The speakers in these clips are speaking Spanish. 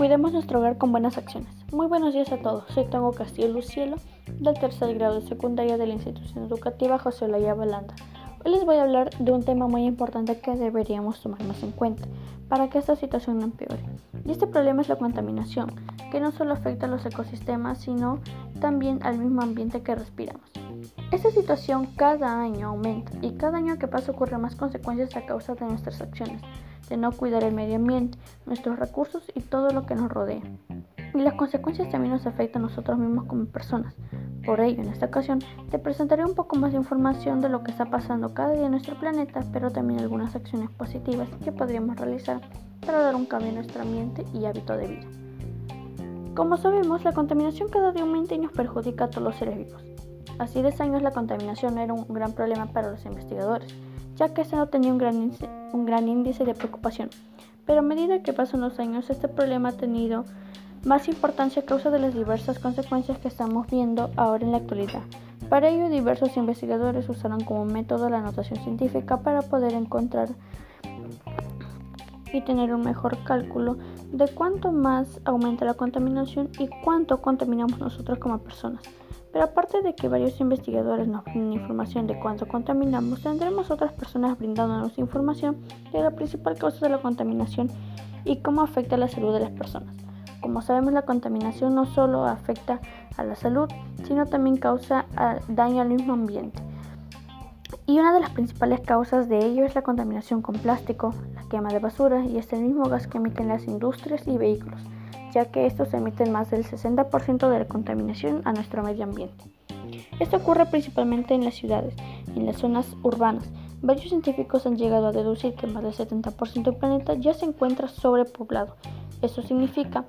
Cuidemos nuestro hogar con buenas acciones. Muy buenos días a todos. Soy Tongo Castillo Lucielo, del tercer grado de secundaria de la institución educativa José Olaya Balanda. Hoy les voy a hablar de un tema muy importante que deberíamos tomarnos en cuenta para que esta situación no empeore. Y este problema es la contaminación, que no solo afecta a los ecosistemas, sino también al mismo ambiente que respiramos. Esta situación cada año aumenta y cada año que pasa ocurre más consecuencias a causa de nuestras acciones de no cuidar el medio ambiente, nuestros recursos y todo lo que nos rodea. Y las consecuencias también nos afectan a nosotros mismos como personas. Por ello, en esta ocasión, te presentaré un poco más de información de lo que está pasando cada día en nuestro planeta, pero también algunas acciones positivas que podríamos realizar para dar un cambio en nuestro ambiente y hábito de vida. Como sabemos, la contaminación cada día aumenta y nos perjudica a todos los seres vivos. Así de años la contaminación era un gran problema para los investigadores, ya que se no tenía un gran, un gran índice de preocupación. Pero a medida que pasan los años, este problema ha tenido más importancia a causa de las diversas consecuencias que estamos viendo ahora en la actualidad. Para ello, diversos investigadores usaron como método la notación científica para poder encontrar y tener un mejor cálculo de cuánto más aumenta la contaminación y cuánto contaminamos nosotros como personas. Pero aparte de que varios investigadores nos brindan información de cuánto contaminamos, tendremos otras personas brindándonos información de la principal causa de la contaminación y cómo afecta la salud de las personas. Como sabemos, la contaminación no solo afecta a la salud, sino también causa daño al mismo ambiente. Y una de las principales causas de ello es la contaminación con plástico, la quema de basura y es el mismo gas que emiten las industrias y vehículos ya que estos emiten más del 60% de la contaminación a nuestro medio ambiente. Esto ocurre principalmente en las ciudades, en las zonas urbanas. Varios científicos han llegado a deducir que más del 70% del planeta ya se encuentra sobrepoblado. Esto significa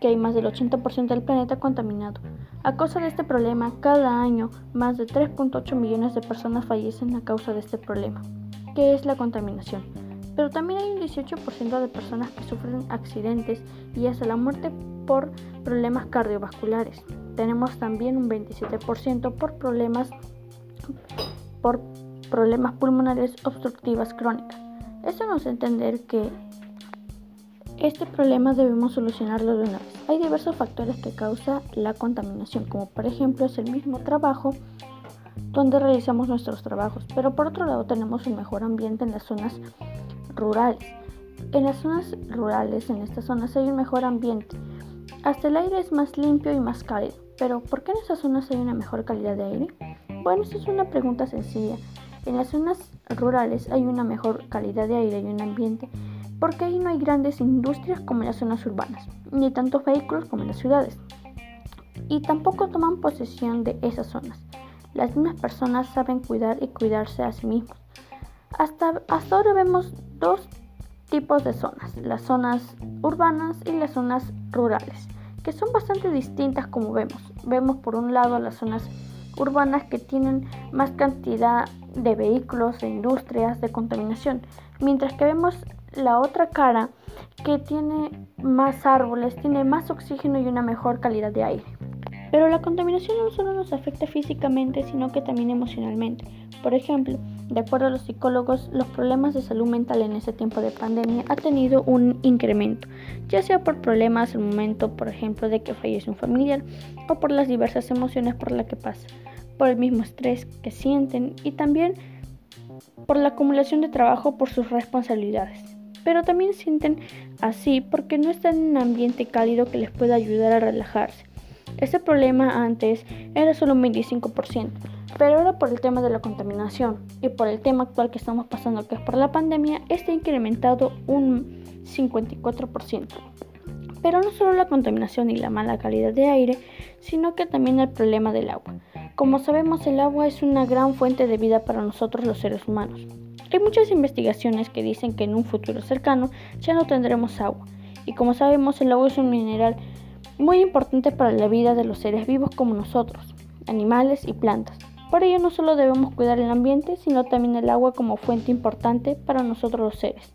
que hay más del 80% del planeta contaminado. A causa de este problema, cada año más de 3.8 millones de personas fallecen a causa de este problema, que es la contaminación pero también hay un 18% de personas que sufren accidentes y hasta la muerte por problemas cardiovasculares. Tenemos también un 27% por problemas por problemas pulmonares obstructivas crónicas. Esto nos hace entender que este problema debemos solucionarlo de una vez. Hay diversos factores que causan la contaminación, como por ejemplo es el mismo trabajo donde realizamos nuestros trabajos, pero por otro lado tenemos un mejor ambiente en las zonas rurales. En las zonas rurales, en estas zonas hay un mejor ambiente. Hasta el aire es más limpio y más cálido. Pero ¿por qué en esas zonas hay una mejor calidad de aire? Bueno, esta es una pregunta sencilla. En las zonas rurales hay una mejor calidad de aire y un ambiente porque ahí no hay grandes industrias como en las zonas urbanas, ni tantos vehículos como en las ciudades. Y tampoco toman posesión de esas zonas. Las mismas personas saben cuidar y cuidarse a sí mismos. Hasta, hasta ahora vemos dos tipos de zonas, las zonas urbanas y las zonas rurales, que son bastante distintas como vemos. Vemos por un lado las zonas urbanas que tienen más cantidad de vehículos, de industrias, de contaminación, mientras que vemos la otra cara que tiene más árboles, tiene más oxígeno y una mejor calidad de aire. Pero la contaminación no solo nos afecta físicamente, sino que también emocionalmente. Por ejemplo, de acuerdo a los psicólogos, los problemas de salud mental en ese tiempo de pandemia ha tenido un incremento, ya sea por problemas al momento, por ejemplo, de que fallece un familiar, o por las diversas emociones por las que pasa, por el mismo estrés que sienten y también por la acumulación de trabajo por sus responsabilidades. Pero también sienten así porque no están en un ambiente cálido que les pueda ayudar a relajarse. Este problema antes era solo un 25%, pero ahora por el tema de la contaminación y por el tema actual que estamos pasando, que es por la pandemia, está incrementado un 54%. Pero no solo la contaminación y la mala calidad de aire, sino que también el problema del agua. Como sabemos, el agua es una gran fuente de vida para nosotros los seres humanos. Hay muchas investigaciones que dicen que en un futuro cercano ya no tendremos agua. Y como sabemos, el agua es un mineral muy importante para la vida de los seres vivos como nosotros, animales y plantas. Por ello no solo debemos cuidar el ambiente, sino también el agua como fuente importante para nosotros los seres.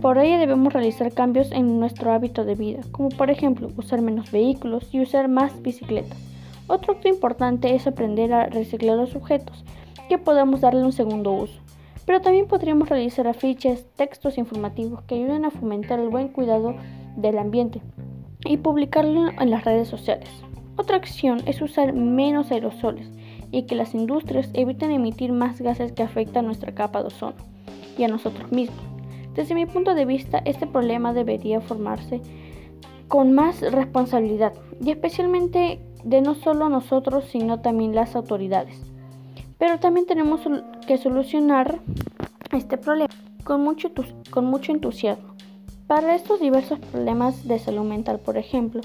Por ello debemos realizar cambios en nuestro hábito de vida, como por ejemplo usar menos vehículos y usar más bicicletas. Otro acto importante es aprender a reciclar los objetos, que podamos darle un segundo uso. Pero también podríamos realizar afiches, textos informativos que ayuden a fomentar el buen cuidado del ambiente y publicarlo en las redes sociales. Otra acción es usar menos aerosoles y que las industrias eviten emitir más gases que afectan nuestra capa de ozono y a nosotros mismos. Desde mi punto de vista, este problema debería formarse con más responsabilidad y especialmente de no solo nosotros, sino también las autoridades. Pero también tenemos que solucionar este problema con mucho, con mucho entusiasmo. Para estos diversos problemas de salud mental, por ejemplo,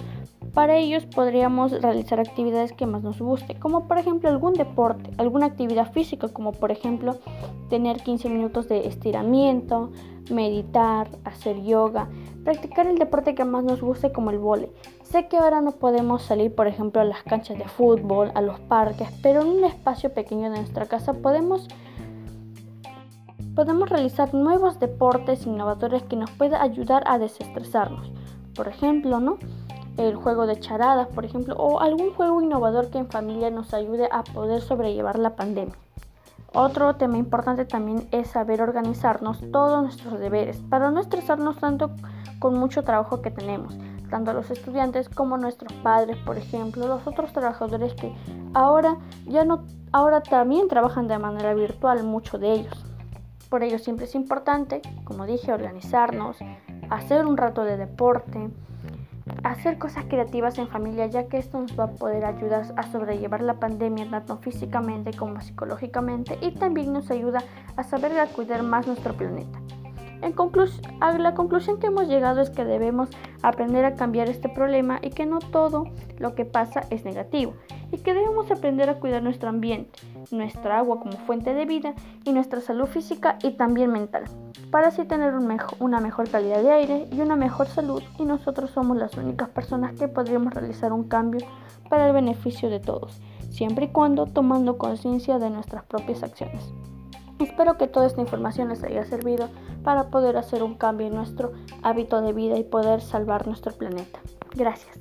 para ellos podríamos realizar actividades que más nos guste, como por ejemplo algún deporte, alguna actividad física, como por ejemplo tener 15 minutos de estiramiento, meditar, hacer yoga, practicar el deporte que más nos guste como el vole. Sé que ahora no podemos salir, por ejemplo, a las canchas de fútbol, a los parques, pero en un espacio pequeño de nuestra casa podemos podemos realizar nuevos deportes innovadores que nos puedan ayudar a desestresarnos. Por ejemplo, ¿no? El juego de charadas, por ejemplo, o algún juego innovador que en familia nos ayude a poder sobrellevar la pandemia. Otro tema importante también es saber organizarnos todos nuestros deberes para no estresarnos tanto con mucho trabajo que tenemos, tanto los estudiantes como nuestros padres, por ejemplo, los otros trabajadores que ahora ya no ahora también trabajan de manera virtual, muchos de ellos. Por ello siempre es importante, como dije, organizarnos, hacer un rato de deporte, hacer cosas creativas en familia, ya que esto nos va a poder ayudar a sobrellevar la pandemia tanto físicamente como psicológicamente y también nos ayuda a saber cuidar más nuestro planeta. En la conclusión que hemos llegado es que debemos aprender a cambiar este problema y que no todo lo que pasa es negativo y que debemos aprender a cuidar nuestro ambiente, nuestra agua como fuente de vida y nuestra salud física y también mental para así tener una mejor calidad de aire y una mejor salud y nosotros somos las únicas personas que podríamos realizar un cambio para el beneficio de todos, siempre y cuando tomando conciencia de nuestras propias acciones. Espero que toda esta información les haya servido para poder hacer un cambio en nuestro hábito de vida y poder salvar nuestro planeta. Gracias.